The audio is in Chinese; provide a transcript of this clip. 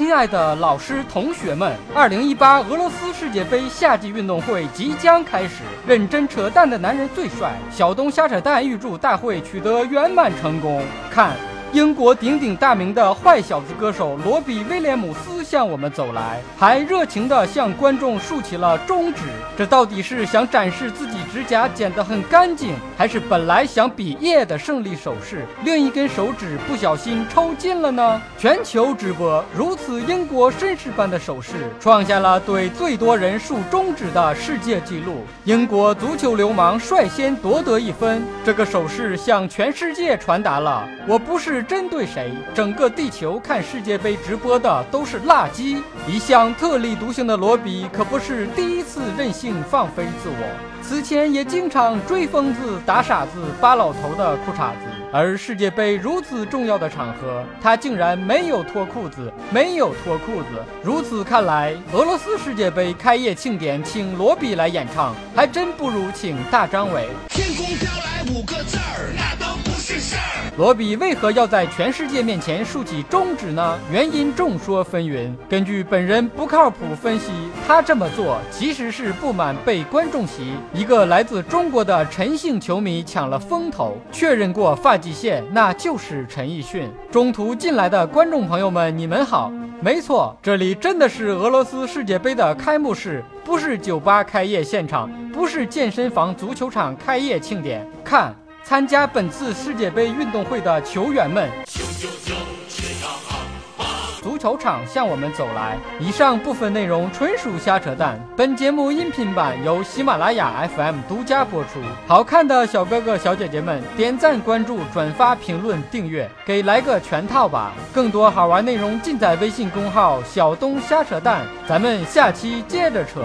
亲爱的老师、同学们，二零一八俄罗斯世界杯夏季运动会即将开始，认真扯淡的男人最帅。小东瞎扯淡，预祝大会取得圆满成功。看。英国鼎鼎大名的坏小子歌手罗比威廉姆斯向我们走来，还热情地向观众竖起了中指。这到底是想展示自己指甲剪得很干净，还是本来想比耶的胜利手势，另一根手指不小心抽筋了呢？全球直播如此英国绅士般的手势，创下了对最多人竖中指的世界纪录。英国足球流氓率先夺得一分，这个手势向全世界传达了：我不是。针对谁？整个地球看世界杯直播的都是垃圾。一向特立独行的罗比可不是第一次任性放飞自我，此前也经常追疯子、打傻子、扒老头的裤衩子。而世界杯如此重要的场合，他竟然没有脱裤子，没有脱裤子。如此看来，俄罗斯世界杯开业庆典请罗比来演唱，还真不如请大张伟。天空飘来五个字儿，那都罗比为何要在全世界面前竖起中指呢？原因众说纷纭。根据本人不靠谱分析，他这么做其实是不满被观众席一个来自中国的陈姓球迷抢了风头，确认过发。际线，那就是陈奕迅。中途进来的观众朋友们，你们好。没错，这里真的是俄罗斯世界杯的开幕式，不是酒吧开业现场，不是健身房、足球场开业庆典。看，参加本次世界杯运动会的球员们。足球场向我们走来。以上部分内容纯属瞎扯淡。本节目音频版由喜马拉雅 FM 独家播出。好看的小哥哥小姐姐们，点赞、关注、转发、评论、订阅，给来个全套吧！更多好玩内容尽在微信公号“小东瞎扯淡”。咱们下期接着扯。